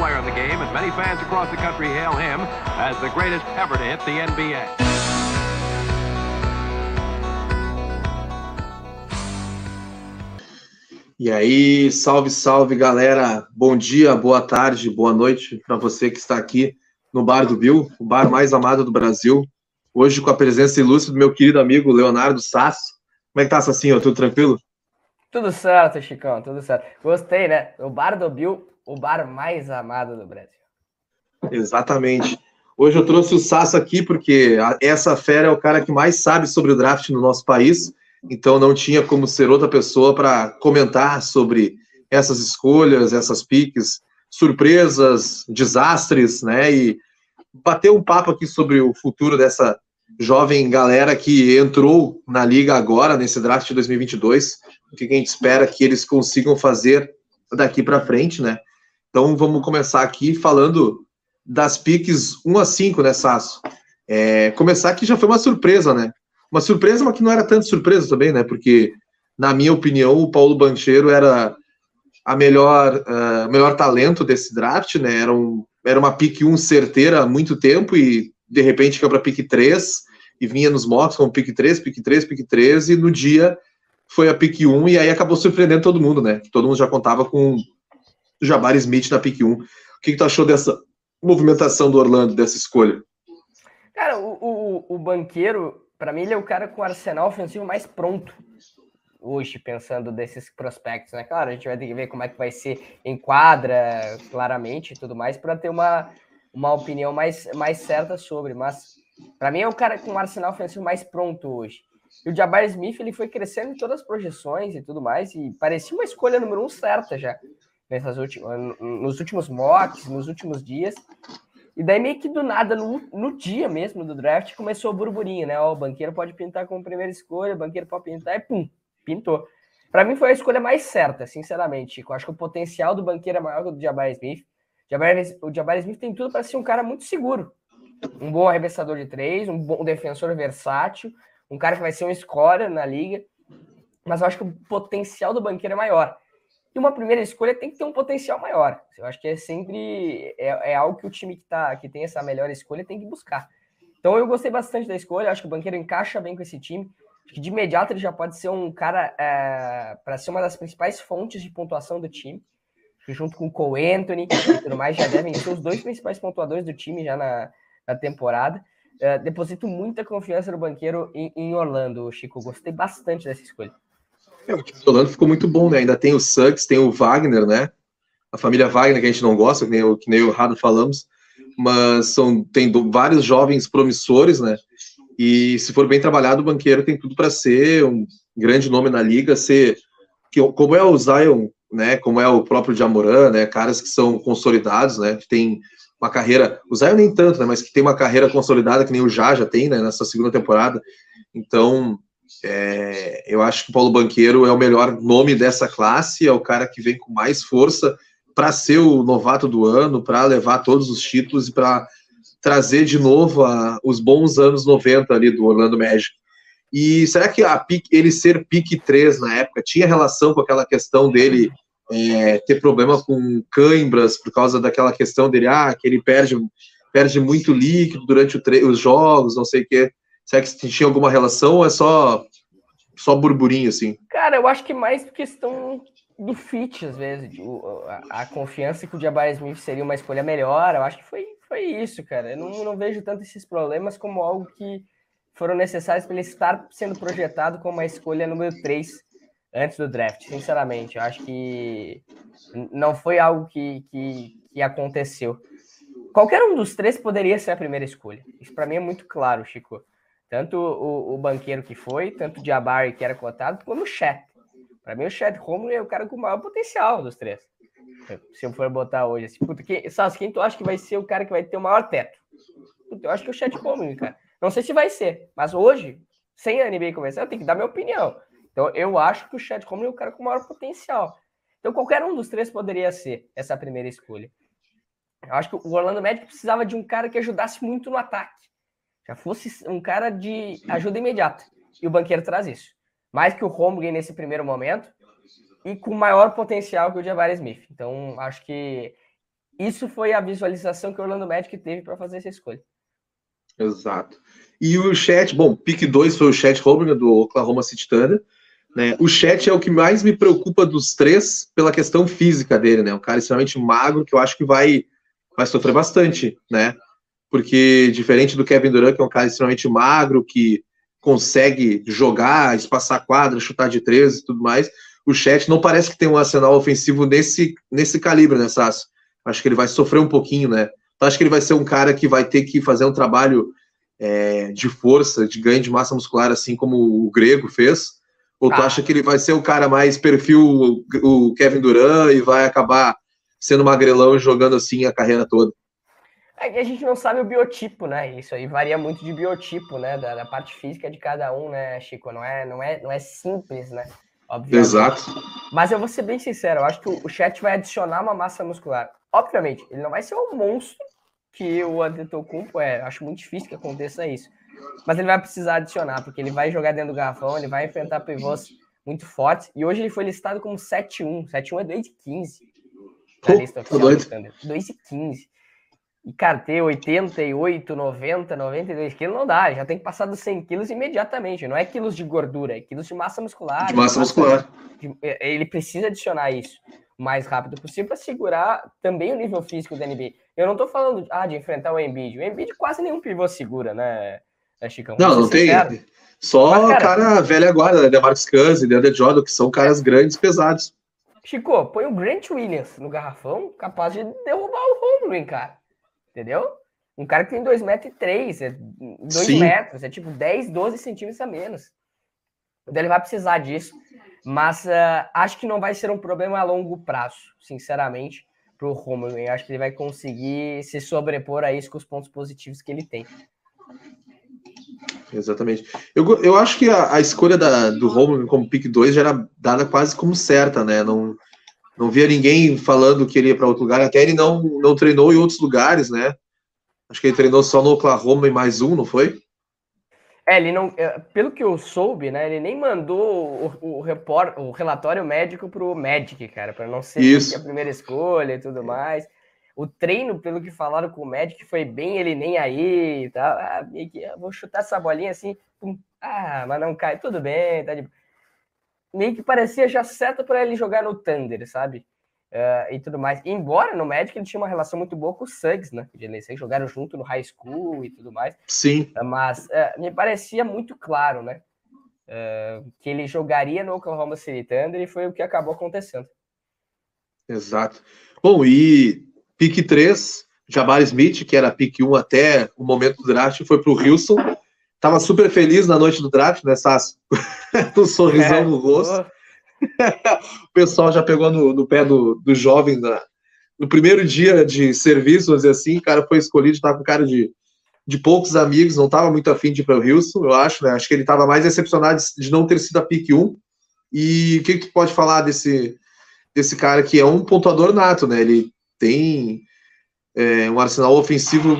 player in the game, and many fans across the country hail him as the greatest ever to hit the NBA. E aí, salve, salve, galera. Bom dia, boa tarde, boa noite para você que está aqui no Bar do Bill, o bar mais amado do Brasil. Hoje com a presença ilustre do meu querido amigo Leonardo Sasso. Como é que tá, Sassinho? Tudo tranquilo? Tudo certo, Chicão, tudo certo. Gostei, né? O Bar do Bill, o bar mais amado do Brasil. Exatamente. Hoje eu trouxe o Sasso aqui porque essa fera é o cara que mais sabe sobre o draft no nosso país então não tinha como ser outra pessoa para comentar sobre essas escolhas, essas piques, surpresas, desastres, né? E bater um papo aqui sobre o futuro dessa jovem galera que entrou na liga agora, nesse draft de 2022, o que a gente espera que eles consigam fazer daqui para frente, né? Então vamos começar aqui falando das piques 1 a 5, né, Sasso? É, começar que já foi uma surpresa, né? Uma surpresa, mas que não era tanto surpresa também, né? Porque, na minha opinião, o Paulo Bancheiro era a melhor, uh, melhor talento desse draft, né? Era, um, era uma pick 1 certeira há muito tempo e, de repente, caiu para pick 3 e vinha nos mocks com pick 3, pick 3, pick 3 e no dia foi a pick 1 e aí acabou surpreendendo todo mundo, né? Todo mundo já contava com o Jabari Smith na pick 1. O que, que tu achou dessa movimentação do Orlando, dessa escolha? Cara, o, o, o banqueiro para mim, ele é o cara com o arsenal ofensivo mais pronto hoje, pensando desses prospectos, né? Claro, a gente vai ter que ver como é que vai ser em quadra, claramente, e tudo mais, para ter uma, uma opinião mais, mais certa sobre. Mas, para mim, é o cara com o arsenal ofensivo mais pronto hoje. E o Jabbar Smith, ele foi crescendo em todas as projeções e tudo mais, e parecia uma escolha número um certa já, nessas últimas, nos últimos mocks, nos últimos dias. E daí, meio que do nada, no, no dia mesmo do draft, começou o burburinho, né? Ó, o banqueiro pode pintar como primeira escolha, o banqueiro pode pintar, e pum, pintou. Para mim foi a escolha mais certa, sinceramente, Chico. Acho que o potencial do banqueiro é maior que o do Jabari Smith. O Jabari Smith tem tudo para ser um cara muito seguro. Um bom arremessador de três, um bom defensor versátil, um cara que vai ser um scorer na liga. Mas eu acho que o potencial do banqueiro é maior. E uma primeira escolha tem que ter um potencial maior. Eu acho que é sempre é, é algo que o time que, tá, que tem essa melhor escolha tem que buscar. Então eu gostei bastante da escolha, acho que o banqueiro encaixa bem com esse time. Acho que de imediato ele já pode ser um cara é, para ser uma das principais fontes de pontuação do time. Junto com o Cole Anthony e tudo mais, já devem ser os dois principais pontuadores do time já na, na temporada. É, deposito muita confiança no banqueiro em, em Orlando, Chico. Gostei bastante dessa escolha. É, o time do Orlando ficou muito bom, né? Ainda tem o Suggs, tem o Wagner, né? A família Wagner, que a gente não gosta, que nem, que nem o Rado falamos, mas são, tem do, vários jovens promissores, né? E se for bem trabalhado, o banqueiro tem tudo para ser um grande nome na liga, ser que, como é o Zion, né? Como é o próprio Jamoran, né? Caras que são consolidados, né? Que tem uma carreira, o Zion nem tanto, né? Mas que tem uma carreira consolidada que nem o Já já tem, né? Nessa segunda temporada. Então, é, eu acho que o Paulo Banqueiro é o melhor nome dessa classe, é o cara que vem com mais força para ser o novato do ano, para levar todos os títulos e para trazer de novo a, os bons anos 90 ali do Orlando Magic. E será que a ele ser pique 3 na época tinha relação com aquela questão dele é, ter problema com cãibras por causa daquela questão dele, ah, que ele perde, perde muito líquido durante os jogos, não sei o quê. Será que tinha alguma relação ou é só, só burburinho, assim? Cara, eu acho que mais questão do fit, às vezes. a, a, confiança que o Jabari Smith seria uma escolha melhor. Eu acho que foi, foi isso, cara. Eu não, não vejo tanto esses problemas como algo que foram necessários para ele estar sendo projetado como a escolha número 3 antes do draft. Sinceramente, eu acho que não foi algo que, que, que aconteceu. Qualquer um dos três poderia ser a primeira escolha. Isso para mim é muito claro, Chico. Tanto o, o banqueiro que foi, tanto o Jabari que era cotado, como o Chet. Para mim, o Chet Romulo é o cara com o maior potencial dos três. Se eu for botar hoje assim, puta, quem, Sassi, quem tu acha que vai ser o cara que vai ter o maior teto? Puta, eu acho que é o Chet Romulo, cara. Não sei se vai ser, mas hoje, sem a NBA começar, eu tenho que dar minha opinião. Então, eu acho que o Chet Romulo é o cara com o maior potencial. Então, qualquer um dos três poderia ser essa primeira escolha. Eu acho que o Orlando Magic precisava de um cara que ajudasse muito no ataque já fosse um cara de ajuda imediata. E o banqueiro traz isso. Mais que o Holmgren nesse primeiro momento, e com maior potencial que o Jabari Smith. Então, acho que isso foi a visualização que o Orlando Magic teve para fazer essa escolha. Exato. E o Chat, bom, pick 2 foi o Chat Holmgren do Oklahoma City Thunder. Né? O Chat é o que mais me preocupa dos três pela questão física dele, né? Um cara extremamente magro que eu acho que vai, vai sofrer bastante, né? Porque diferente do Kevin Durant, que é um cara extremamente magro, que consegue jogar, espaçar quadra, chutar de três e tudo mais, o Chat não parece que tem um arsenal ofensivo nesse, nesse calibre, né, Sasso? Acho que ele vai sofrer um pouquinho, né? Então, acho que ele vai ser um cara que vai ter que fazer um trabalho é, de força, de ganho de massa muscular, assim como o Grego fez? Ou ah. tu acha que ele vai ser o cara mais perfil, o Kevin Durant, e vai acabar sendo magrelão jogando assim a carreira toda? É que a gente não sabe o biotipo, né? Isso aí varia muito de biotipo, né? Da, da, parte física de cada um, né, Chico? Não é, não é, não é simples, né? Obviamente. Exato. Mas eu vou ser bem sincero, eu acho que o chat vai adicionar uma massa muscular. Obviamente, ele não vai ser um monstro que o Antetokounmpo é. Acho muito difícil que aconteça isso. Mas ele vai precisar adicionar, porque ele vai jogar dentro do garrafão, ele vai enfrentar pivôs muito fortes. E hoje ele foi listado como 7-1. 7-1 é 2 de 15 na lista oficial do Thunder. 2 de 15. E, cara, ter 88, 90, 92 quilos não dá. Já tem que passar dos 100 quilos imediatamente. Não é quilos de gordura, é quilos de massa muscular. De massa, muscular. De, é, ele precisa adicionar isso o mais rápido possível para segurar também o nível físico da NBA. Eu não tô falando ah, de enfrentar o Embiid. O Embiid quase nenhum pivô segura, né, né Chicão? Não, não tem. Só Mas, cara, cara velha guarda, né? Marcus Cousins, Deandre Jordan, que são caras grandes, pesados. Chico, põe o Grant Williams no garrafão, capaz de derrubar o Holmgren, cara. Entendeu? Um cara que tem 2 metros e 3, é 2 metros, é tipo 10, 12 centímetros a menos. Ele vai precisar disso. Mas uh, acho que não vai ser um problema a longo prazo, sinceramente, para o Romulo. Eu acho que ele vai conseguir se sobrepor a isso com os pontos positivos que ele tem. Exatamente. Eu, eu acho que a, a escolha da, do Romulo como pick 2 já era dada quase como certa, né? Não, não via ninguém falando que ele ia para outro lugar, até ele não, não treinou em outros lugares, né? Acho que ele treinou só no Oklahoma e mais um, não foi? É, ele não. É, pelo que eu soube, né? Ele nem mandou o, o, report, o relatório médico pro Magic, cara, para não ser a primeira escolha e tudo mais. O treino, pelo que falaram com o Magic, foi bem ele nem aí e tal. Ah, vou chutar essa bolinha assim. Pum. Ah, mas não cai. Tudo bem, tá de meio que parecia já certo para ele jogar no Thunder, sabe? Uh, e tudo mais. Embora no Magic ele tinha uma relação muito boa com o Suggs, né? Eles jogaram junto no high school e tudo mais. Sim. Uh, mas uh, me parecia muito claro, né? que ele jogaria no Oklahoma City Thunder e foi o que acabou acontecendo. Exato. Bom, e pick 3, Jabari Smith, que era pick 1 até o momento do draft, foi para o Houston. Tava super feliz na noite do draft, né, Sasso? um sorrisão é, no rosto. o pessoal já pegou no, no pé do, do jovem na, no primeiro dia de serviço, vamos dizer assim, o cara foi escolhido, estava com cara de, de poucos amigos, não estava muito afim de ir para o Houston, eu acho, né? Acho que ele estava mais decepcionado de não ter sido a pick 1. E o que, que tu pode falar desse, desse cara que é um pontuador nato, né? Ele tem é, um arsenal ofensivo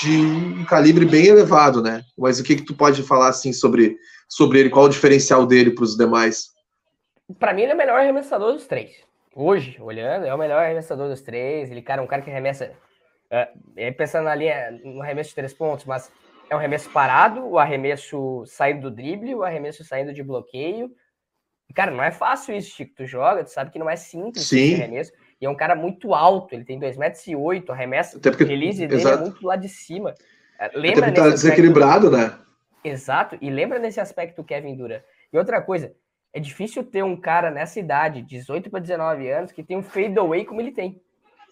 de um calibre bem elevado, né? Mas o que, que tu pode falar assim sobre sobre ele, qual o diferencial dele para os demais? Para mim, ele é o melhor arremessador dos três. Hoje, olhando, é o melhor arremessador dos três. Ele, cara, é um cara que arremessa. É, pensando na linha, no arremesso de três pontos, mas é um arremesso parado, o arremesso saindo do drible, o arremesso saindo de bloqueio. Cara, não é fácil isso, Chico. Tu joga, tu sabe que não é simples Sim. esse arremesso. E é um cara muito alto, ele tem 2,8 metros, e oito, arremesso, Até porque, release dele é exato. é muito lá de cima. Lembra Até tá desequilibrado, né? Exato, e lembra nesse aspecto Kevin Durant. E outra coisa, é difícil ter um cara nessa idade, 18 para 19 anos, que tem um fadeaway como ele tem.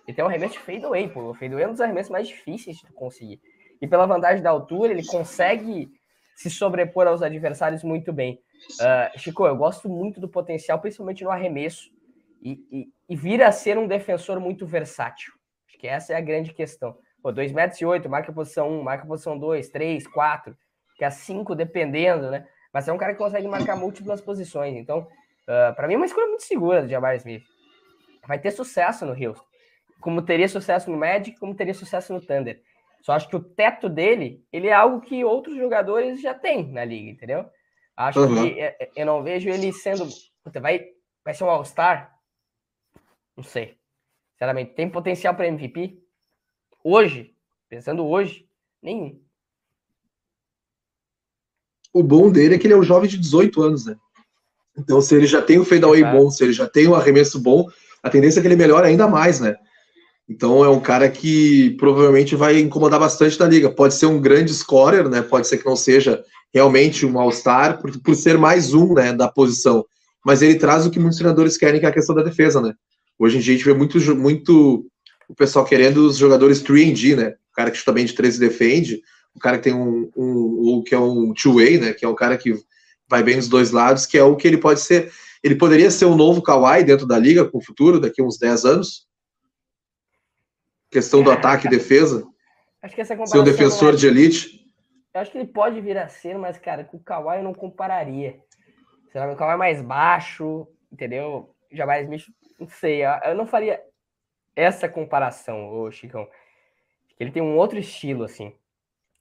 Ele tem um arremesso de fadeaway, pô. O fadeaway é um dos arremessos mais difíceis de conseguir. E pela vantagem da altura, ele consegue se sobrepor aos adversários muito bem. Uh, Chico, eu gosto muito do potencial, principalmente no arremesso, e, e, e vir a ser um defensor muito versátil. Acho que essa é a grande questão. Pô, 2 metros e 8, marca a posição 1, marca a posição 2, 3, 4 que é 5 dependendo, né? Mas é um cara que consegue marcar múltiplas posições. Então, uh, para mim é uma escolha muito segura do Jabari Smith. Vai ter sucesso no Houston. Como teria sucesso no Magic, como teria sucesso no Thunder. Só acho que o teto dele, ele é algo que outros jogadores já têm na liga, entendeu? Acho uhum. que é, é, eu não vejo ele sendo. Puta, vai, vai ser um All-Star? Não sei. Sinceramente, tem potencial para MVP? Hoje, pensando hoje, nenhum. O bom dele é que ele é um jovem de 18 anos, né? Então, se ele já tem o fadeaway Exato. bom, se ele já tem o arremesso bom, a tendência é que ele melhore ainda mais, né? Então, é um cara que provavelmente vai incomodar bastante na liga. Pode ser um grande scorer, né? Pode ser que não seja realmente um All-Star, por, por ser mais um, né, da posição. Mas ele traz o que muitos treinadores querem, que é a questão da defesa, né? Hoje em dia a gente vê muito, muito o pessoal querendo os jogadores 3D, né? O cara que chuta bem de 13 e defende, o cara que tem um, um, um que é um two-way, né? Que é um cara que vai bem dos dois lados, que é o que ele pode ser. Ele poderia ser o novo Kawhi dentro da liga com o futuro, daqui a uns 10 anos. Questão do É, ataque e defesa. Acho que essa Ser um comparação. defensor é- de elite. Eu acho que ele pode vir a ser, mas, cara, com o Kawhi eu não compararia. Será que o Kawhi é mais baixo, entendeu? Já mais Smith, não sei. eu- não faria essa comparação, ô Chicão. Ele tem um outro estilo, assim.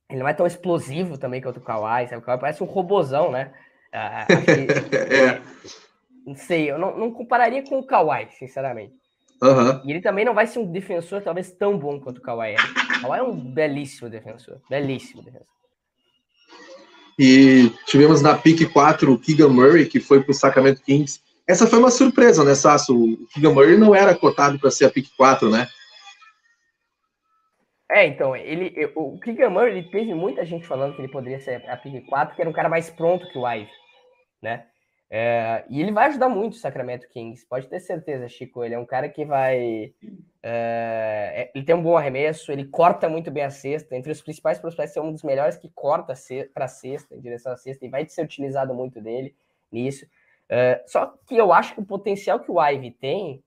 Ele não é tão explosivo também quanto o Kawhi, sabe? O Kawhi parece um robozão, né? Ah, que- É. Não sei, eu não, não compararia com o Kawhi, sinceramente. Aham. E ele também não vai ser um defensor talvez tão bom quanto o Kawhi é. O Kawhi é um belíssimo defensor. Belíssimo defensor. E tivemos na pick 4 o Keegan Murray, que foi para o Sacramento Kings. Essa foi uma surpresa, né, Sasso? O Keegan Murray não era cotado para ser a pick 4, né? É, então, ele, o Keegan Murray, ele teve muita gente falando que ele poderia ser a pick 4, que era um cara mais pronto que o Ive, né? É, e ele vai ajudar muito o Sacramento Kings, pode ter certeza, Chico. Ele é um cara que vai. é, é, ele tem um bom arremesso, ele corta muito bem a cesta. Entre os principais prospectos, é um dos melhores que corta para a cesta, em direção à cesta, e vai ser utilizado muito dele nisso. É, só que eu acho que o potencial que o Ive tem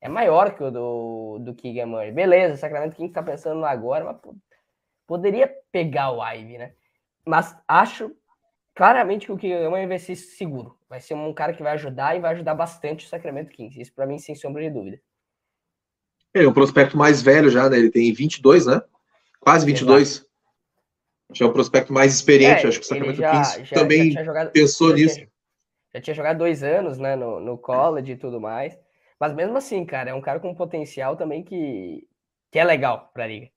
é maior que o do, do Keegan Murray. Beleza, o Sacramento Kings tá pensando agora, mas pô, poderia pegar o Ivy, né? Mas acho claramente que o Keegan Murray vai ser seguro. Vai ser um cara que vai ajudar e vai ajudar bastante o Sacramento Kings. Isso para mim, sem sombra de dúvida. Ele é um prospecto mais velho já, né? Ele tem 22, né? Quase 22. Já é um prospecto mais experiente. É, Acho que o Sacramento já- Kings já- também já jogado- pensou já tinha- nisso. Já tinha jogado dois anos, né, no, no college e tudo mais. Mas mesmo assim, cara, é um cara com potencial também que, que é legal pra liga.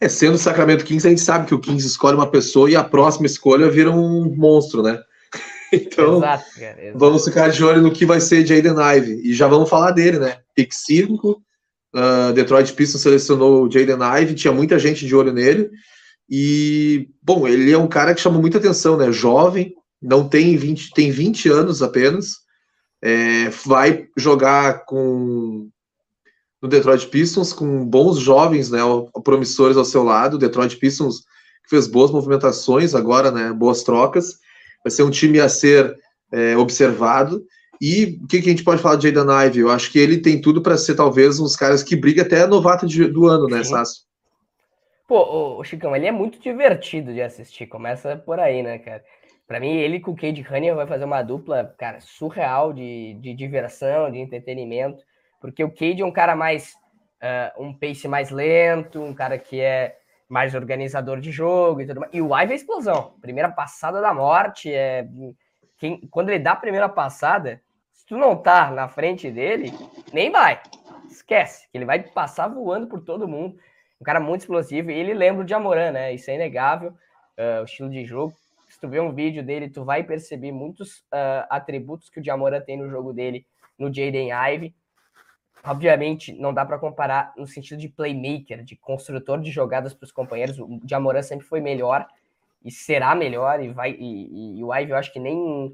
É, sendo o Sacramento Kings, a gente sabe que o Kings escolhe uma pessoa e a próxima escolha vira um monstro, né? Então, exato, cara. exato. vamos ficar de olho no que vai ser Jaden Ive. E já vamos falar dele, né? Pick 5, uh, Detroit Pistons selecionou o Jaden Ive, tinha muita gente de olho nele. E, bom, ele é um cara que chamou muita atenção, né? Jovem, não tem 20, tem 20 anos apenas. É, vai jogar com no Detroit Pistons com bons jovens, né, promissores ao seu lado. O Detroit Pistons fez boas movimentações agora, né, boas trocas. Vai ser um time a ser é, observado. E o que, que, a gente pode falar de Jaden Ive? Eu acho que ele tem tudo para ser talvez uns caras que briga até novato de, do ano, né, Sasso? Pô, o Chicão, ele é muito divertido de assistir. Começa por aí, né, cara? Pra mim, ele com o Cade Cunningham vai fazer uma dupla, cara, surreal de, de diversão, de entretenimento. Porque o Cade é um cara mais. Uh, um pace mais lento, um cara que é mais organizador de jogo e tudo mais. E o Ive é explosão. Primeira passada da morte. É... Quem, quando ele dá a primeira passada, se tu não tá na frente dele, nem vai. Esquece. que Ele vai passar voando por todo mundo. Um cara muito explosivo. E ele lembra o Jamoran, né? Isso é inegável. Uh, o estilo de jogo. Tu ver um vídeo dele, tu vai perceber muitos uh, atributos que o Jamoran tem no jogo dele no Jaden Ive. Obviamente, não dá para comparar no sentido de playmaker, de construtor de jogadas para os companheiros. O Jamoran sempre foi melhor e será melhor. E, vai, e, e, e o Ive, eu acho que nem,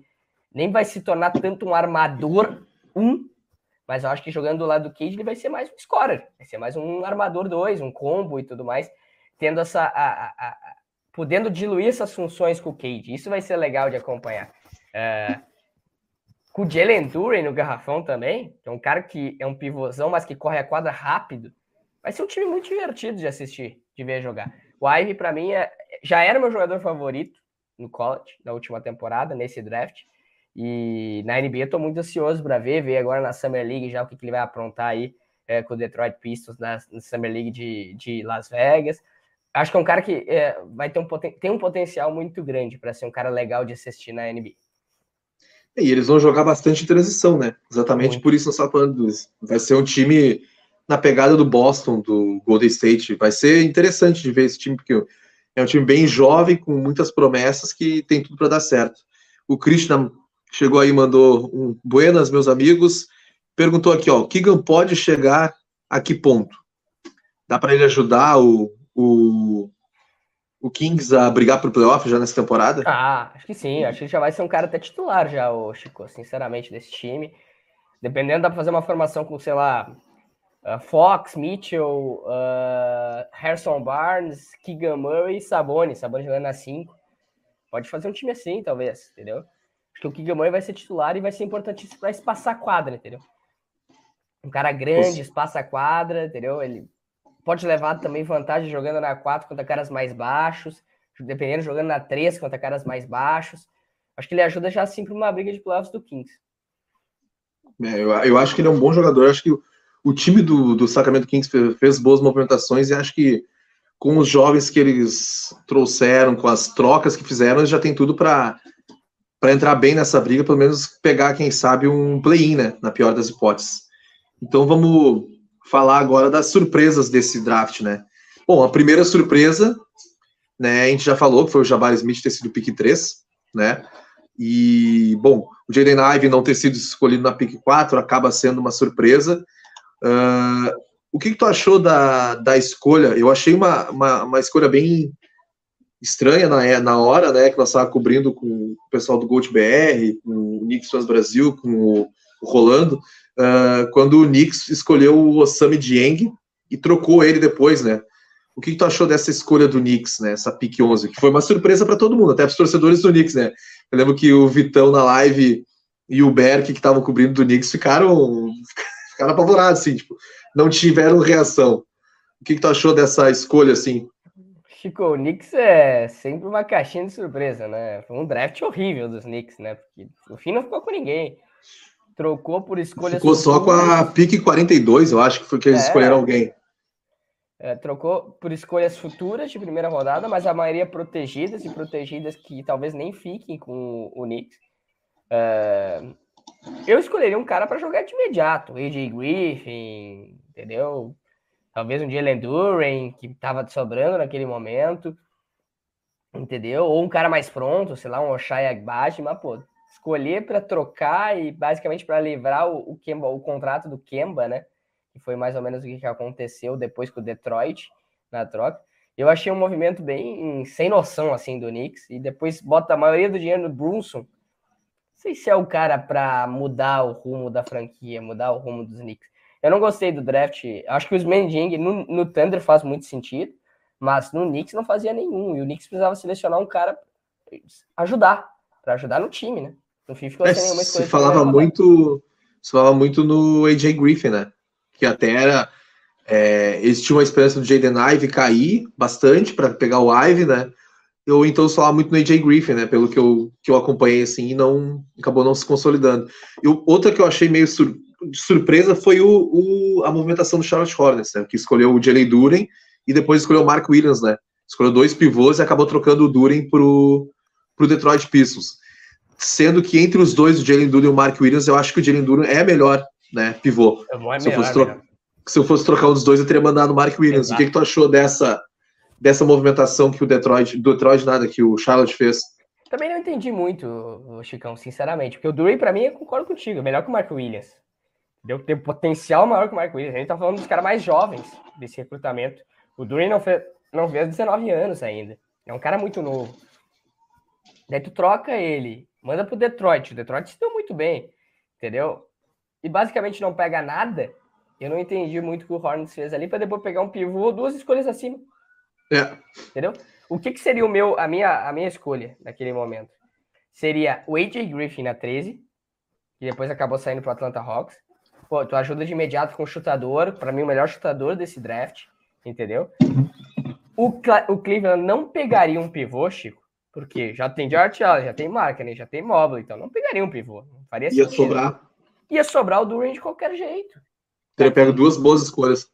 nem vai se tornar tanto um armador um, mas eu acho que jogando do lado do Cade, ele vai ser mais um scorer, vai ser mais um armador dois, um combo e tudo mais, tendo essa. A, a, podendo diluir essas funções com o Cade. Isso vai ser legal de acompanhar. Uh, com o Jalen Duren no garrafão também, que é um cara que é um pivôzão, mas que corre a quadra rápido. Vai ser um time muito divertido de assistir, de ver jogar. O Ivy, para mim, é, já era meu jogador favorito no college, na última temporada, nesse draft. E na NBA eu tô muito ansioso para ver, ver agora na Summer League já o que, que ele vai aprontar aí é, com o Detroit Pistons na, na Summer League de, de, Las Vegas. Acho que é um cara que é, vai ter um, tem um potencial muito grande para ser um cara legal de assistir na NBA. E eles vão jogar bastante transição, né? Exatamente Muito. por isso nós estamos falando disso. Vai ser um time na pegada do Boston, do Golden State. Vai ser interessante de ver esse time, porque é um time bem jovem, com muitas promessas, que tem tudo para dar certo. O Krishna chegou aí, mandou um buenas, meus amigos. Perguntou aqui, ó, o Keegan pode chegar a que ponto? Dá para ele ajudar o, o o Kings a brigar pro playoff já nessa temporada? Ah, acho que sim. Acho que já vai ser um cara até titular já, o Chico, sinceramente, desse time. Dependendo, dá pra fazer uma formação com, sei lá, uh, Fox, Mitchell, uh, Harrison Barnes, Keegan Murray e Sabonis. Sabonis jogando na 5. Pode fazer um time assim, talvez, entendeu? Acho que o Keegan Murray vai ser titular e vai ser importantíssimo para espaçar a quadra, entendeu? Um cara grande, espaça a quadra, entendeu? Ele pode levar também vantagem jogando na 4 contra caras mais baixos, dependendo, jogando na 3 contra caras mais baixos. Acho que ele ajuda já assim para uma briga de playoffs do Kings. É, eu, eu, acho que ele é um bom jogador. Eu acho que o, o time do, do Sacramento Kings fez, fez, boas movimentações e acho que com os jovens que eles trouxeram, com as trocas que fizeram, eles já tem tudo para para entrar bem nessa briga, pelo menos pegar, quem sabe, um play-in, né? Na pior das hipóteses. Então vamos falar agora das surpresas desse draft, né? Bom, a primeira surpresa, né, a gente já falou que foi o Jabari Smith ter sido pick 3, né? E, bom, o Jaden Ive não ter sido escolhido na pick 4 acaba sendo uma surpresa. Uh, o que, que, tu achou da, da escolha? Eu achei uma, uma, uma escolha bem estranha na, na hora, né? Que nós estávamos cobrindo com o pessoal do Gold BR, com o Knicks Fans Brasil, com o, o Rolando uh, quando o Knicks escolheu o Osami Dieng e trocou ele depois, né? O que, que, tu achou dessa escolha do Knicks, né? Essa pick 11, que foi uma surpresa para todo mundo, até para os torcedores do Knicks, né? Eu lembro que o Vitão na live e o Berk, que estavam cobrindo do Knicks, ficaram, ficaram apavorados, assim, tipo, não tiveram reação. O que, que tu achou dessa escolha, assim? Chico, o Knicks é sempre uma caixinha de surpresa, né? Foi um draft horrível dos Knicks, né? Porque no fim não ficou com ninguém. Trocou por escolha. Ficou só com a pique 42, eu acho que foi que eles é, escolheram alguém. É, trocou por escolhas futuras de primeira rodada, mas a maioria protegidas e protegidas que talvez nem fiquem com o Knicks. É, eu escolheria um cara para jogar de imediato, AJ Griffin, entendeu? Talvez um Jalen Duren, que estava sobrando naquele momento, entendeu? Ou um cara mais pronto, sei lá, um Oshai Agbaji, mas pô, escolher para trocar e basicamente para livrar o, o, Kemba, o contrato do Kemba, né? Que foi mais ou menos o que aconteceu depois com o Detroit na troca. Eu achei um movimento bem sem noção assim do Knicks e depois bota a maioria do dinheiro no Brunson. Não sei se é o cara para mudar o rumo da franquia, mudar o rumo dos Knicks. Eu não gostei do draft. Acho que os Mending no, no Thunder faz muito sentido, mas no Knicks não fazia nenhum. E o Knicks precisava selecionar um cara ajudar, para ajudar no time, né? No fim ficou é, sem nenhuma escolha. Se falava muito, se falava muito no AJ Griffin, né? Que até era. É, eles tinham a esperança do Jaden Ive cair bastante para pegar o Ive, né? Ou então se falava muito no AJ Griffin, né? Pelo que eu, que eu acompanhei assim, e não acabou não se consolidando. E outra que eu achei meio sur, surpresa foi o, o, a movimentação do Charlotte Hornets, né? Que escolheu o Jalen Duren e depois escolheu o Mark Williams, né? Escolheu dois pivôs e acabou trocando o Duren pro, pro Detroit Pistons sendo que entre os dois, o Jalen Duran e o Mark Williams, eu acho que o Jalen Duran é melhor, né, pivô. É se, eu fosse tro... se eu fosse trocar um dos dois, eu teria mandado o Mark Williams. Exato. O que, que tu achou dessa, dessa movimentação que o Detroit, do Detroit nada, que o Charlotte fez? Também não entendi muito, Chicão, sinceramente, porque o Duran, para mim, eu concordo contigo, é melhor que o Mark Williams. Deu tem potencial maior que o Mark Williams. A gente tá falando dos caras mais jovens desse recrutamento. O Duran não fez, não fez 19 anos ainda. É um cara muito novo. Daí tu troca ele Manda pro Detroit. O Detroit se deu muito bem, entendeu? E basicamente não pega nada. Eu não entendi muito o que o Hornets fez ali para depois pegar um pivô, duas escolhas acima. É. Entendeu? O que, que seria o meu, a minha, a minha escolha naquele momento? Seria o AJ Griffin na 13, que depois acabou saindo pro Atlanta Hawks. Pô, tu ajuda de imediato com o chutador, para mim o melhor chutador desse draft, entendeu? O, o Cleveland não pegaria um pivô, Chico, porque já tem George Allen, já tem Markkinen, já tem Mobley, então não pegaria um pivô. Não faria Ia sentido. sobrar. Ia sobrar o Duran de qualquer jeito. Teria pego duas boas escolhas.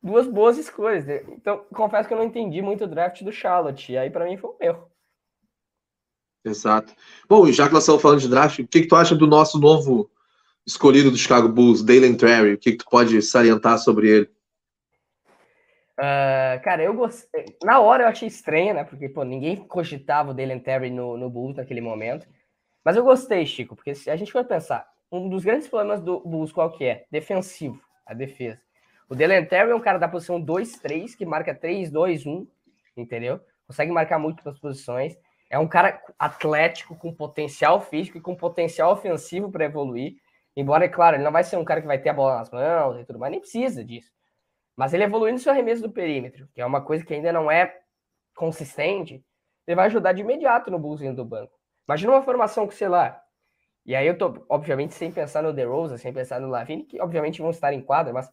Duas boas escolhas. Então, confesso que eu não entendi muito o draft do Charlotte. E aí, para mim, foi um erro. Exato. Bom, já que nós estamos falando de draft, o que, que tu acha do nosso novo escolhido do Chicago Bulls, Dalen Terry? O que, que tu pode salientar sobre ele? Uh, cara, eu gostei. Na hora eu achei estranho, né? Porque, pô, ninguém cogitava o Dalen Terry no, no Bulls naquele momento. Mas eu gostei, Chico, porque se a gente for pensar, um dos grandes problemas do Bulls qual que é? Defensivo, a defesa. O Dalen Terry é um cara da posição 2-3, que marca 3-2-1, entendeu? Consegue marcar muito para as posições. É um cara atlético, com potencial físico e com potencial ofensivo para evoluir. Embora, é claro, ele não vai ser um cara que vai ter a bola nas mãos e tudo mais, nem precisa disso. Mas ele evoluindo seu arremesso do perímetro, que é uma coisa que ainda não é consistente, ele vai ajudar de imediato no Bulls do banco. Imagina uma formação que, sei lá, e aí eu tô, obviamente, sem pensar no DeRozan, sem pensar no Lavine, que obviamente vão estar em quadra, mas,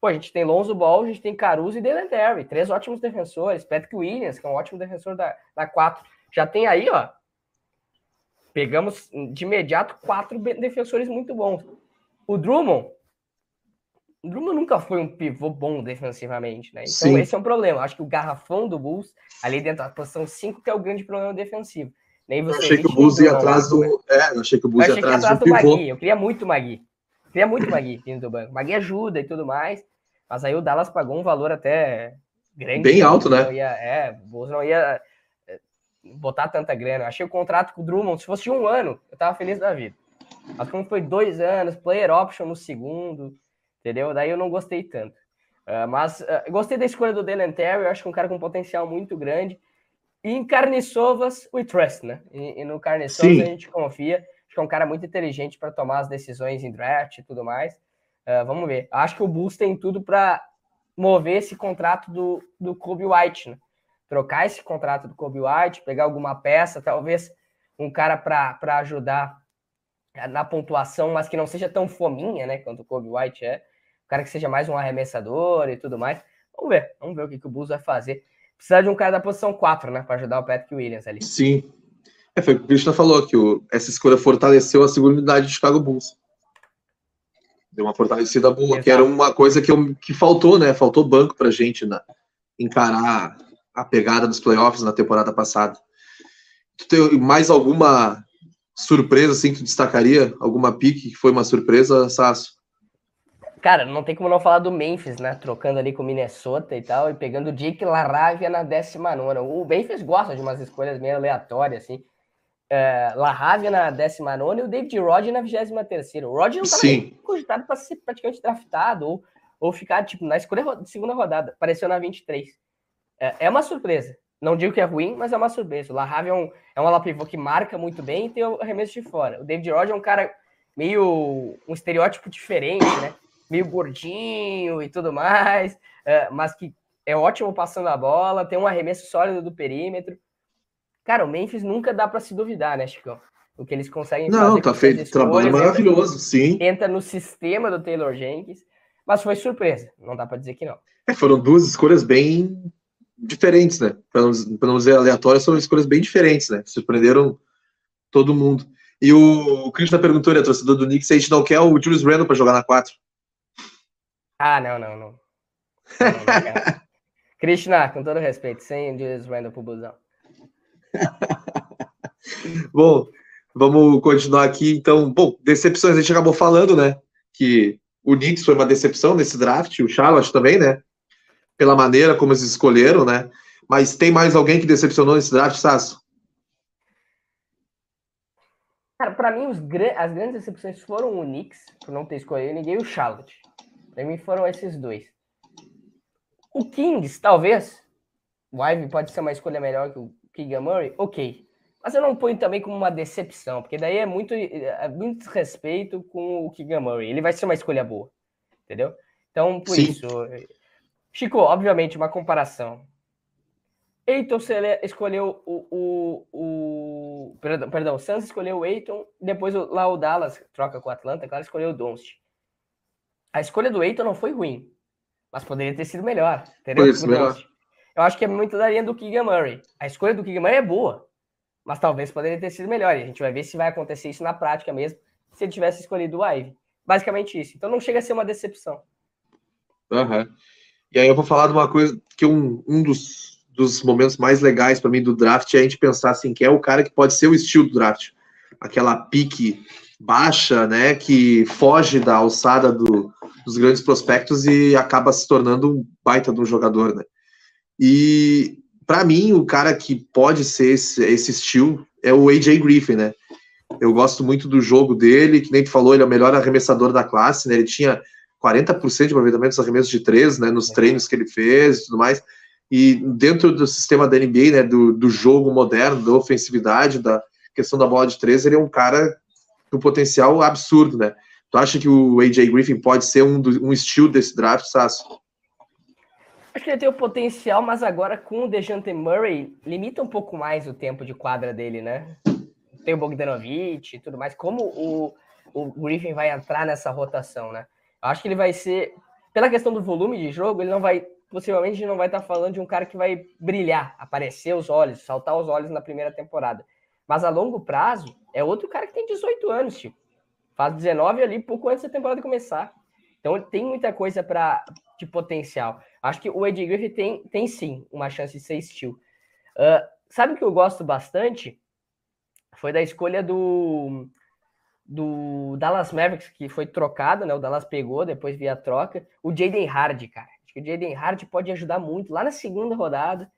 pô, a gente tem Lonzo Ball, a gente tem Caruso e Terry, três ótimos defensores, Patrick Williams, que é um ótimo defensor da, da 4. Já tem aí, ó, pegamos de imediato quatro defensores muito bons. O Drummond, Drummond nunca foi um pivô bom defensivamente, né? Então Sim. esse é um problema. Acho que o garrafão do Bulls, ali dentro da posição 5, que é o grande problema defensivo. Nem você, eu achei que o Bulls ia atrás do. É, eu achei que o Bulls ia atrás, atrás do, do Magui. Eu queria muito o Magui. Eu queria muito o Magui vindo do banco. Magui ajuda e tudo mais. Mas aí o Dallas pagou um valor até grande. Bem alto, né? Ia, é, o Bulls não ia é, botar tanta grana. Eu achei o contrato com o Drummond, se fosse um ano, eu tava feliz da vida. Mas como foi dois anos, player option no segundo, entendeu? Daí eu não gostei tanto. Uh, mas uh, gostei da escolha do Dylan Terry, eu acho que é um cara com potencial muito grande. E em Carniçovas, we trust, né? E, e no Carniçovas a gente confia. Acho que é um cara muito inteligente para tomar as decisões em draft e tudo mais. Uh, vamos ver. Acho que o Bulls tem tudo para mover esse contrato do, do Kobe White, né? Trocar esse contrato do Kobe White, pegar alguma peça, talvez um cara para ajudar na pontuação, mas que não seja tão fominha, né? Quanto o Kobe White é. Cara que seja mais um arremessador e tudo mais. Vamos ver, vamos ver o que, que o Bulls vai fazer precisa de um cara da posição 4, né? Para ajudar o Patrick Williams ali. Sim. É, foi o que o Christian falou, que o, essa escolha fortaleceu a segunda unidade de Chicago Bulls. Deu uma fortalecida boa, Exato. que era uma coisa que, eu, que faltou, né? Faltou banco pra gente na, encarar a pegada dos playoffs na temporada passada. Tu tem mais alguma surpresa assim que tu destacaria? Alguma pique que foi uma surpresa, Sasso? Cara, não tem como não falar do Memphis, né? Trocando ali com o Minnesota e tal, e pegando o Jake LaRavia na 19. O Memphis gosta de umas escolhas meio aleatórias, assim. É, LaRavia na 19 e o David Rodgers na 23. O Rodgers não estava cogitado para ser praticamente draftado ou, ou ficar tipo, na escolha de segunda rodada. Apareceu na 23. É, é uma surpresa. Não digo que é ruim, mas é uma surpresa. O LaRavia é um, é um ala pivô que marca muito bem e tem o arremesso de fora. O David Rodgers é um cara meio um estereótipo diferente, né? Meio gordinho e tudo mais, é, mas que é ótimo passando a bola, tem um arremesso sólido do perímetro. Cara, o Memphis nunca dá para se duvidar, né, Chico? O que eles conseguem Não, fazer tá feito trabalho maravilhoso, entra, sim. Entra no sistema do Taylor Jenkins, mas foi surpresa, não dá para dizer que não. É, foram duas escolhas bem diferentes, né? Para não, não dizer aleatórias, foram escolhas bem diferentes, né? Surpreenderam todo mundo. E o, o Christian perguntou, né, torcedor do Knicks, se a gente não quer o Julius Randle para jogar na 4. Ah, não, não, não. não, Krishna, com todo respeito, sem Randle pro busão. bom, vamos continuar aqui. Então, bom, decepções, a gente acabou falando, né? Que o Knicks foi uma decepção nesse draft, o Charlotte também, né? Pela maneira como eles escolheram, né? Mas tem mais alguém que decepcionou nesse draft, Sasso? Cara, pra mim, os, as grandes decepções foram o Knicks, por não ter escolhido ninguém, e o Charlotte. Para mim foram esses dois. O Kings, talvez. O Ivy pode ser uma escolha melhor que o Keegan Murray, ok. Mas eu não ponho também como uma decepção, porque daí é muito, é muito desrespeito com o Keegan Murray. Ele vai ser uma escolha boa, entendeu? Então, por Sim. isso. Chico, obviamente, uma comparação. Eiton escolheu o, o, o, perdão, perdão, o Suns escolheu o Eiton, depois lá o Dallas troca com o Atlanta, claro, escolheu o Doncic a escolha do Eiton não foi ruim, mas poderia ter sido melhor. Entendeu? Isso, melhor. Eu acho que é muito da linha do Keegan Murray. A escolha do Keegan Murray é boa, mas talvez poderia ter sido melhor. E a gente vai ver se vai acontecer isso na prática mesmo, se ele tivesse escolhido o Ivy. Basicamente isso. Então não chega a ser uma decepção. Uhum. E aí eu vou falar de uma coisa que um, um dos, dos momentos mais legais para mim do draft é a gente pensar assim, que é o cara que pode ser o estilo do draft. Aquela pique baixa, né, que foge da alçada do, dos grandes prospectos e acaba se tornando um baita de um jogador, né? E para mim, o cara que pode ser esse, esse estilo é o AJ Griffin, né? Eu gosto muito do jogo dele, que nem tu falou, ele é o melhor arremessador da classe, né? Ele tinha 40% de aproveitamento dos arremessos de três, né? Nos treinos que ele fez e tudo mais. E dentro do sistema da NBA, né? Do, do jogo moderno, da ofensividade, da questão da bola de três, ele é um cara com potencial absurdo, né? Tu acha que o AJ Griffin pode ser um, do, um estilo desse draft, Sasso? Acho que ele tem o potencial, mas agora com o Dejante Murray, limita um pouco mais o tempo de quadra dele, né? Tem o Bogdanovich e tudo mais. Como o, o Griffin vai entrar nessa rotação, né? Eu acho que ele vai ser, pela questão do volume de jogo, ele não vai, possivelmente não vai estar falando de um cara que vai brilhar, aparecer os olhos, saltar os olhos na primeira temporada. Mas a longo prazo, é outro cara que tem 18 anos, tipo. Faz 19 ali, pouco antes da temporada começar. Então tem muita coisa para de potencial. Acho que o Ed Griffith tem, tem sim uma chance de ser steel. Uh, sabe o que eu gosto bastante? Foi da escolha do, do Dallas Mavericks, que foi trocado, né? O Dallas pegou, depois via troca. O Jaden Hardy, cara. Acho que o Jaden Hardy pode ajudar muito lá na segunda rodada.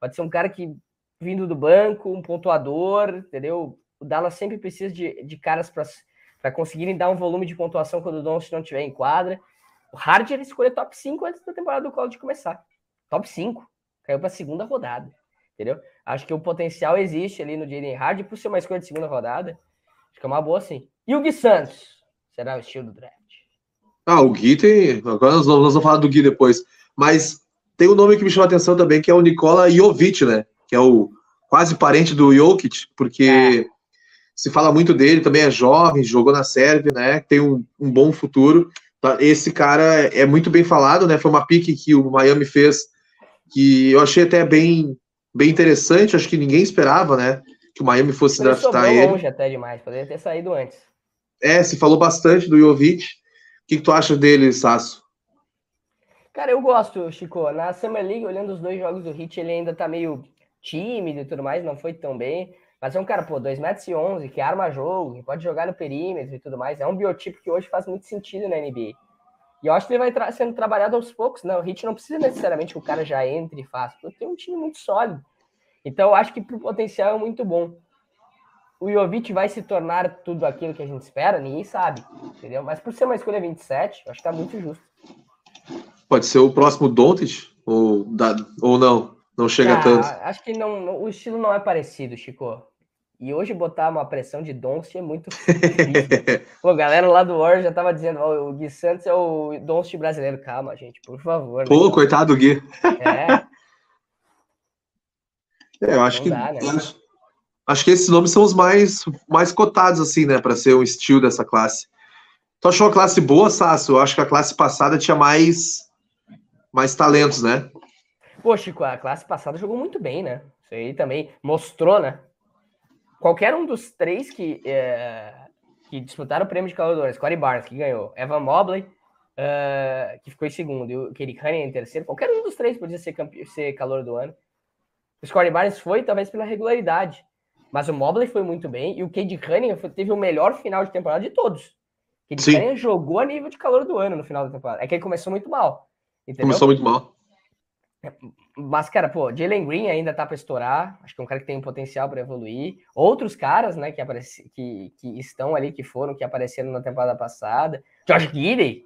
Pode ser um cara que, vindo do banco, um pontuador, entendeu? O Dallas sempre precisa de, de caras para conseguirem dar um volume de pontuação quando o Doncic não estiver em quadra. O Hardy ele escolheu top 5 antes da temporada do college começar. Top 5. Caiu para a segunda rodada. Entendeu? Acho que o potencial existe ali no Jaden Hardy por ser uma escolha de segunda rodada. Acho que é uma boa sim. E o Gui Santos? Será o estilo do draft? Ah, o Gui tem. Agora nós vamos, nós vamos falar do Gui depois. Mas tem um nome que me chama a atenção também, que é o Nikola Jovic, né? Que é o quase parente do Jokic, porque é. Se fala muito dele, também é jovem, jogou na Sérvia, né? Tem um, um bom futuro. Tá, esse cara é muito bem falado, né? Foi uma pique que o Miami fez que eu achei até bem, bem interessante. Acho que ninguém esperava, né? Que o Miami fosse ele draftar ele. longe até demais, poderia ter saído antes. É, se falou bastante do Jovic. O que, que tu acha dele, Sasso? Cara, eu gosto, Chico. Na Summer League, olhando os dois jogos do Hit, ele ainda tá meio tímido e tudo mais, não foi tão bem. Mas é um cara, pô, 2 metros e 11, que arma jogo, que pode jogar no perímetro e tudo mais. É um biotipo que hoje faz muito sentido na NBA. E eu acho que ele vai tra sendo trabalhado aos poucos. Não, o Hit não precisa necessariamente que o cara já entre e faça, porque tem um time muito sólido. Então eu acho que pro potencial é muito bom. O Jovic vai se tornar tudo aquilo que a gente espera? Ninguém sabe, entendeu? Mas por ser uma escolha 27, eu acho que tá muito justo. Pode ser o próximo Doncic ou, ou não? Não chega ah, tanto. Acho que não, o estilo não é parecido, Chico. E hoje botar uma pressão de Doncic é muito difícil. Pô, galera lá do War já tava dizendo, oh, o Gui Santos é o Doncic brasileiro. Calma, gente, por favor. Pô, né? coitado do Gui. É. é eu acho não que dá, né? acho, acho, que esses nomes são os mais mais cotados assim, né, para ser um estilo dessa classe. Tu achou a classe boa, Sasso? Eu acho que a classe passada tinha mais mais talentos, né? Pô, Chico, a classe passada jogou muito bem, né? Isso aí também mostrou, né? Qualquer um dos três que, é, que disputaram o prêmio de calor Corey Barnes, que ganhou, Evan Mobley, uh, que ficou em segundo, e o Kerry Cunningham em terceiro, qualquer um dos três podia ser, ser calor do ano. O Corey Barnes foi, talvez, pela regularidade. Mas o Mobley foi muito bem, e o Cade Cunningham teve o melhor final de temporada de todos. Cade Cunningham jogou a nível de calor do ano no final da temporada. É que ele começou muito mal. Entendeu? Começou muito mal. Mas, cara, pô, Jalen Green ainda tá para estourar. Acho que é um cara que tem um potencial para evoluir. Outros caras, né, que, apareci, que, que estão ali, que foram, que apareceram na temporada passada. Josh Gidey,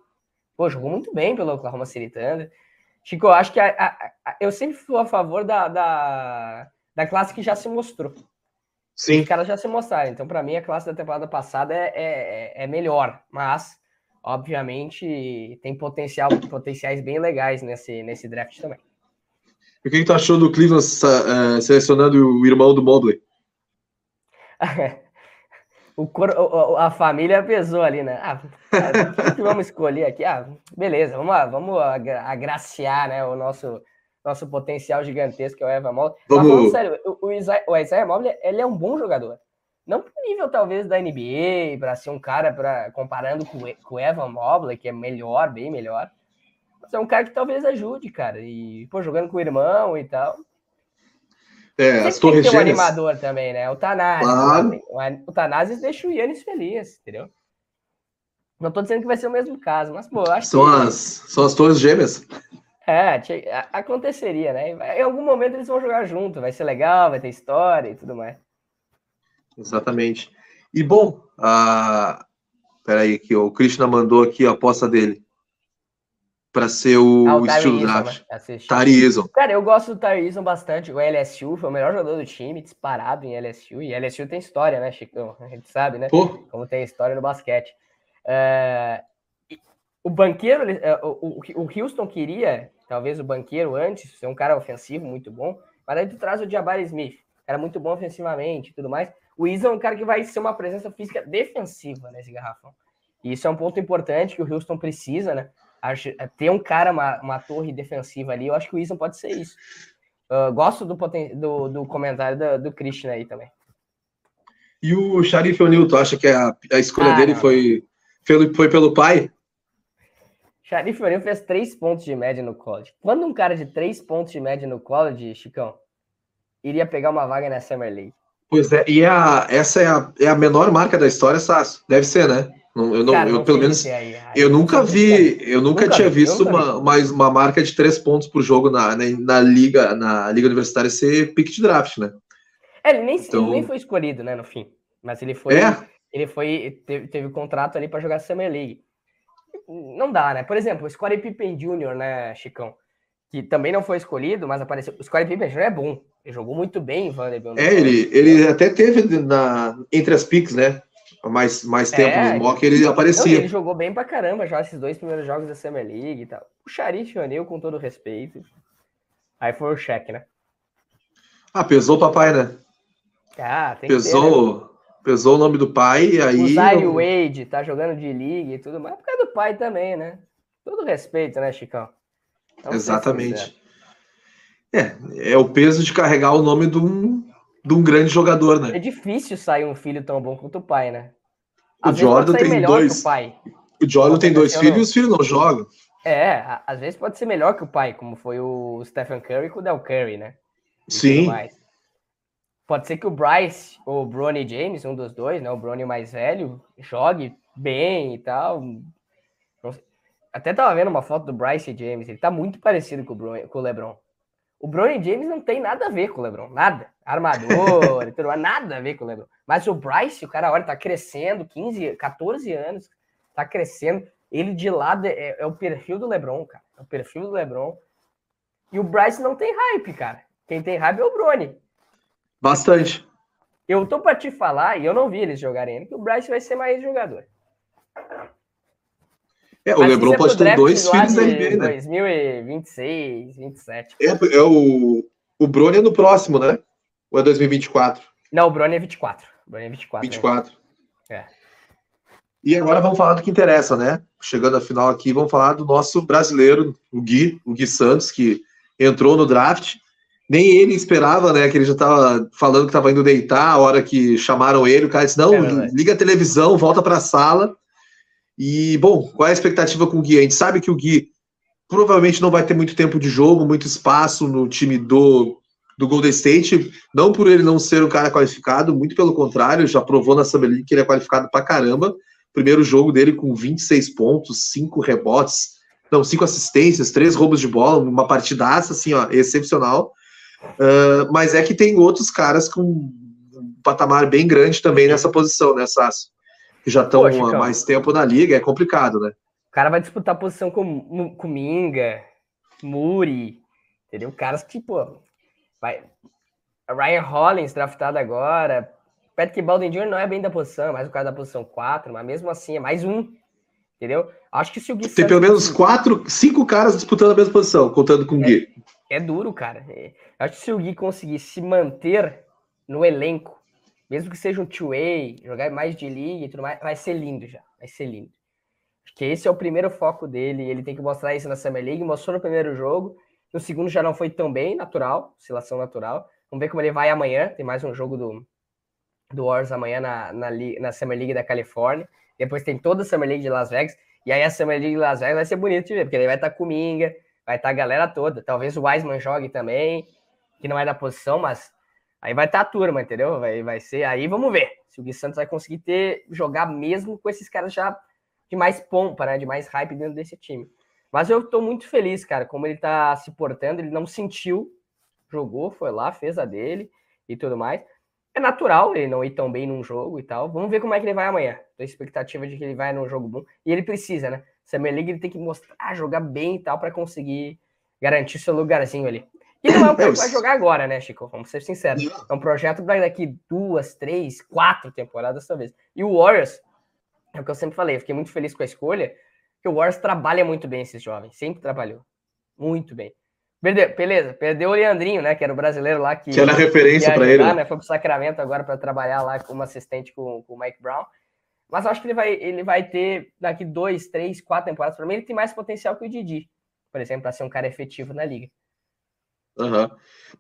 pô, jogou muito bem pelo Oklahoma City Thunder. Chico, eu acho que a, a, a, eu sempre fui a favor da, da, da classe que já se mostrou. Sim. Os caras já se mostraram. Então, para mim, a classe da temporada passada é, é, é melhor. Mas, obviamente, tem potencial, potenciais bem legais nesse, nesse draft também. E o que, que tu achou do Cleveland uh, selecionando o irmão do Mobley? o cor, a família pesou ali, né? Ah, o que vamos escolher aqui? Ah, beleza, vamos, vamos agraciar né, o nosso, nosso potencial gigantesco, que é o Evan Mobley. Vamos... Mas falando sério, o, o, Isaiah, o Isaiah Mobley, ele é um bom jogador. Não pro nível, talvez, da NBA, para ser um cara, pra, comparando com, com o Evan Mobley, que é melhor, bem melhor. É um cara que talvez ajude, cara. E, pô, jogando com o irmão e tal. É, as torres tem um animador também, né? O Tanazes. Claro. O Tanazes deixa o Yannis feliz, entendeu? Não tô dizendo que vai ser o mesmo caso, mas, pô, acho São que... as, são as torres gêmeas. É, aconteceria, né? Em algum momento eles vão jogar junto, vai ser legal, vai ter história e tudo mais. Exatamente. E bom, a... peraí, que o Krishna mandou aqui a aposta dele para ser o, Ah, o estilo draft. Assiste. Tari Eason. Cara, eu gosto do Eason bastante. O LSU foi o melhor jogador do time, disparado em LSU. E LSU tem história, né, Chicão? A gente sabe, né? Pô, Como tem história no basquete. É, O banqueiro, é, o Houston queria, talvez o banqueiro antes, ser um cara ofensivo muito bom, mas aí tu traz o Jabari Smith, cara muito bom ofensivamente e tudo mais. O Isa é um cara que vai ser uma presença física defensiva nesse garrafão. E isso é um ponto importante que o Houston precisa, né? Acho- é ter um cara, uma, uma torre defensiva ali, eu acho que o Isa pode ser isso. Ah, gosto do, do, do comentário do, do Christian aí também. e o Sharif O'Neal, tu acha que a, a escolha Ah, dele não. foi, pelo, foi pelo pai? Sharif O'Neal fez três pontos de média no college. Quando um cara de três pontos de média no college, Chicão, iria pegar uma vaga na Summer League? Pois é, e é a, essa é a, é a menor marca da história, Sasso. Deve ser, né? Não- eu não, Cara, eu, não pelo menos aí. Aí Eu nunca vi, eu nunca, Nunca tinha vi, visto nunca uma, mais uma marca de três pontos por jogo na, na, na liga, na liga universitária ser pick de draft, né? É, ele nem, Então- ele nem foi escolhido, né, no fim. Mas ele foi. É? Ele foi. Teve, teve contrato ali para jogar Summer League. Não dá, né? Por exemplo, o Scottie Pippen Jr., né, Chicão? Que também não foi escolhido, mas apareceu. O Scottie Pippen Jr. é bom. Ele jogou muito bem em Vanderbilt. no É, ele, ele até teve na, entre as picks, né? Mais, mais tempo É, no mock, ele Não, e aparecia. ele jogou bem pra caramba já esses dois primeiros jogos da Summer League e tal. O Sharif O'Neal, com todo respeito. Aí foi o cheque, né? Ah, pesou o papai, né? Ah, tem que ter, né? Pesou, pesou o nome do pai e aí. O Zaire não- Wade tá jogando de liga e tudo mais, por causa do pai também, né? Todo respeito, né, Chicão? Ser Exatamente. sinceros. É, é o peso de carregar o nome de um, de um grande jogador, É né? difícil sair um filho tão bom quanto o pai, né? O Às pode Jordan tem dois. o pai. O Jordan tem dois filhos e os filhos não jogam. É, às vezes pode ser melhor que o pai, como foi o Stephen Curry com o Del Curry, né? E Sim. Pode ser que o Bryce ou o Bronny James, um dos dois, né? O Bronny mais velho, jogue bem e tal. Até tava vendo uma foto do Bryce James, ele tá muito parecido com o, Bron- com o LeBron. O Bronny James não tem nada a ver com o LeBron, nada. Armador e tudo mais, nada a ver com o LeBron. Mas o Bryce, o cara, olha, tá crescendo, 15, 14 anos, tá crescendo. Ele de lado é, é o perfil do LeBron, cara. É o perfil do LeBron. E o Bryce não tem hype, cara. Quem tem hype é o Bronny. Bastante. Eu tô pra te falar, e eu não vi eles jogarem ainda, que o Bryce vai ser mais jogador. É, o Mas LeBron pode ter dois filhos da NBA, né? 2026, 27. É, é o, o Brony é no próximo, né? Ou é 2024? Não, o Bronny é 24. O Bronny é 24. né? 24. É. E agora vamos falar do que interessa, né? Chegando à final aqui, vamos falar do nosso brasileiro, o Gui, o Gui Santos, que entrou no draft. Nem ele esperava, né? Que ele já estava falando que estava indo deitar a hora que chamaram ele. O cara disse: Não, É liga a televisão, volta para a sala. E, bom, qual é a expectativa com o Gui? A gente sabe que o Gui provavelmente não vai ter muito tempo de jogo, muito espaço no time do, do Golden State. Não por ele não ser um cara qualificado, muito pelo contrário, já provou na Summer League que ele é qualificado pra caramba. Primeiro jogo dele com 26 pontos, 5 rebotes, não, 5 assistências, 3 roubos de bola, uma partidaça, assim, ó, excepcional. Ah, mas é que tem outros caras com um patamar bem grande também nessa posição, né, Sasso? Que já estão há Chicão. mais tempo na liga, é complicado, né? O cara vai disputar posição com, com Minga, Muri, entendeu? Caras que, pô, vai. Ryan Hollins, draftado agora. Patrick Baldwin Jr. não é bem da posição, é mais o cara da posição 4, mas mesmo assim é mais um, entendeu? Acho que se o Gui Tem Santos pelo menos quatro, cinco caras disputando a mesma posição, contando com o Gui. É duro, cara. É, Acho que se o Gui conseguir se manter no elenco, mesmo que seja um two-way, jogar mais de liga e tudo mais, vai ser lindo já. Vai ser lindo. Acho que esse é o primeiro foco dele. Ele tem que mostrar isso na Summer League. Mostrou no primeiro jogo. No segundo já não foi tão bem, natural, oscilação natural. Vamos ver como ele vai amanhã. Tem mais um jogo do, do Warriors amanhã na, na, na Summer League da Califórnia. Depois tem toda a Summer League de Las Vegas. E aí a Summer League de Las Vegas vai ser bonito de ver, porque ele vai estar com o Minga, vai estar a galera toda. Talvez o Wiseman jogue também, que não é da posição, mas Aí vai estar tá a turma, entendeu? Vai, vai ser. Aí vamos ver se o Gui Santos vai conseguir ter, jogar mesmo com esses caras já de mais pompa, né? De mais hype dentro desse time. Mas eu tô muito feliz, cara, como ele tá se portando, ele não sentiu, jogou, foi lá, fez a dele e tudo mais. É natural ele não ir tão bem num jogo e tal. Vamos ver como é que ele vai amanhã. Tô expectativa de que ele vai num jogo bom. E ele precisa, né? Samuel League ele tem que mostrar, jogar bem e tal, para conseguir garantir seu lugarzinho ali. E não é um cara que vai jogar agora, né, Chico? Vamos ser sinceros. É um projeto para daqui duas, três, quatro temporadas, talvez. E o Warriors, é o que eu sempre falei, eu fiquei muito feliz com a escolha, que o Warriors trabalha muito bem esses jovens, sempre trabalhou. Muito bem. Perdeu, beleza, perdeu o Leandrinho, né? Que era o brasileiro lá que. Que era referência para ele. Né? Foi pro Sacramento agora para trabalhar lá como assistente com, com o Mike Brown. Mas acho que ele vai, ele vai ter daqui dois, três, quatro temporadas. Para mim, ele tem mais potencial que o Didi, por exemplo, para ser um cara efetivo na liga. Uhum.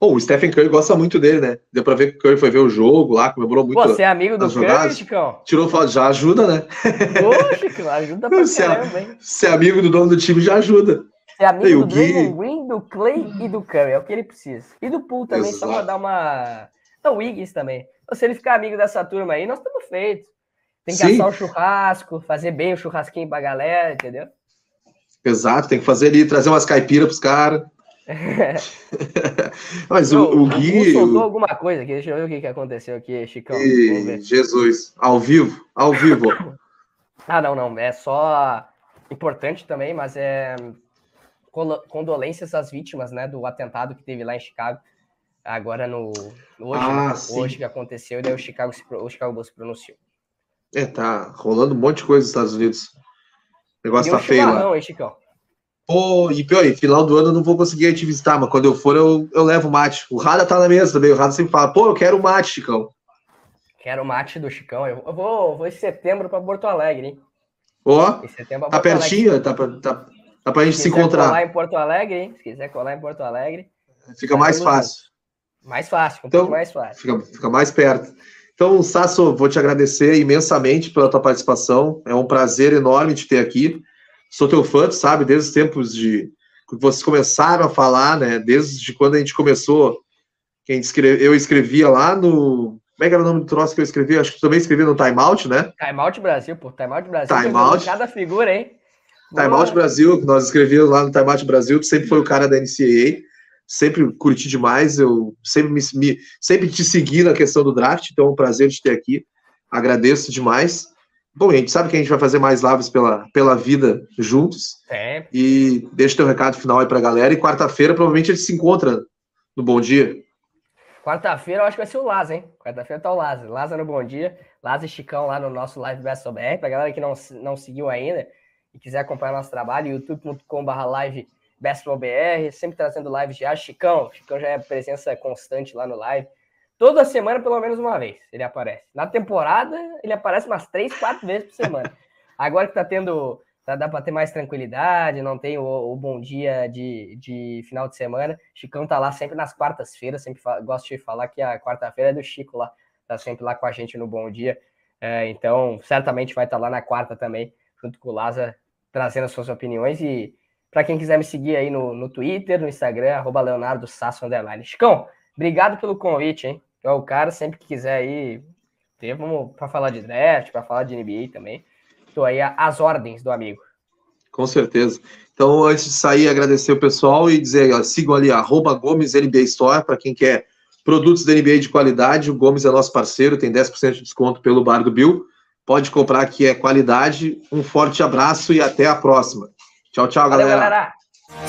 Bom, o Stephen Curry gosta muito dele, né? Deu pra ver que o Curry foi ver o jogo lá, comemorou muito. Você é amigo do Curry, Chicão? Tirou foto, já ajuda, né? Poxa, ajuda pra se caramba, hein? Ser amigo do dono do time já ajuda. Ser amigo Ei, do Draymond Green, do Clay e do Curry, é o que ele precisa. E do Poole também, Exato. só pra dar uma... Não, o Wiggins também. Se ele ficar amigo dessa turma aí, nós estamos feitos. Tem que Sim. assar o churrasco, fazer bem o churrasquinho pra galera, entendeu? Exato, tem que fazer ali, trazer umas caipiras pros caras. Mas o, o, o Gui. O soltou alguma coisa aqui, deixa eu ver o que, que aconteceu aqui, Chicão. E... Jesus, ao vivo, ao vivo. ah, não, não, é só importante também, mas é condolências às vítimas, né, do atentado que teve lá em Chicago, agora no, hoje, ah, né, hoje que aconteceu, e daí o Chicago, se, o Chicago Bulls se pronunciou. É, tá rolando um monte de coisa nos Estados Unidos. O negócio e tá um feio lá. Hein, Chicão? Pô, e pior, final do ano eu não vou conseguir te visitar, mas quando eu for, eu, eu levo mate. O Rada tá na mesa também. O Rada sempre fala, pô, eu quero mate, Chicão. Quero mate do Chicão. Eu vou, vou em setembro para Porto Alegre, hein? Ó, tá pertinho, tá, tá, tá pra gente se, se encontrar. colar em Porto Alegre, hein? Se quiser colar em Porto Alegre. Fica mais fácil. Mais fácil, um então, mais fácil. Fica, fica mais perto. Então, Sasso, vou te agradecer imensamente pela tua participação. É um prazer enorme te ter aqui sou teu fã, sabe, desde os tempos de que vocês começaram a falar, né? Desde quando a gente começou, quem escreve, eu escrevia lá no. Como é que era o nome do troço que eu escrevi? Acho que tu também escrevia no Time Out, né? Time Out Brasil, pô. Time Out Brasil. Time Out. Cada figura, hein? Time Out Brasil, que nós escrevíamos lá no Time Out Brasil, tu sempre foi o cara da NCAA. Sempre curti demais, eu sempre me, me sempre te segui na questão do draft, então é um prazer te ter aqui. Agradeço demais. Bom, a gente sabe que a gente vai fazer mais lives pela, pela vida juntos. É. E deixa teu recado final aí pra galera. E quarta-feira, provavelmente, a gente se encontra no Bom Dia. Quarta-feira eu acho que vai ser o Lázaro, hein? Quarta-feira tá o Lázaro. Lázaro no Bom Dia. Lázaro e Chicão lá no nosso Live Best BR. Pra galera que não, não seguiu ainda e quiser acompanhar nosso trabalho, youtube.com.br live BR, sempre trazendo lives de Chicão. Chicão já é presença constante lá no live. Toda semana, pelo menos uma vez, ele aparece. Na temporada, ele aparece umas três, quatro vezes por semana. Agora que tá tendo. Tá, dá para ter mais tranquilidade, não tem o, o, bom dia de, de final de semana. Chicão tá lá sempre nas quartas-feiras, sempre gosto de falar que a quarta-feira é do Chico lá, tá sempre lá com a gente no Bom Dia. É, então, certamente vai estar tá lá na quarta também, junto com o Laza, trazendo as suas opiniões. E para quem quiser me seguir aí no, no Twitter, no Instagram, arroba Leonardo Sasso. Chicão, obrigado pelo convite, hein? É o cara, sempre que quiser aí, ter, vamos para falar de draft, para falar de NBA também. Estou aí às ordens do amigo. Com certeza. Então, antes de sair, agradecer o pessoal e dizer, ó, sigam ali, arroba Gomes NBA Store, para quem quer produtos da NBA de qualidade. O Gomes é nosso parceiro, tem 10% de desconto pelo Bar do Bill. Pode comprar que é qualidade. Um forte abraço e até a próxima. Tchau, tchau, Valeu, galera. galera.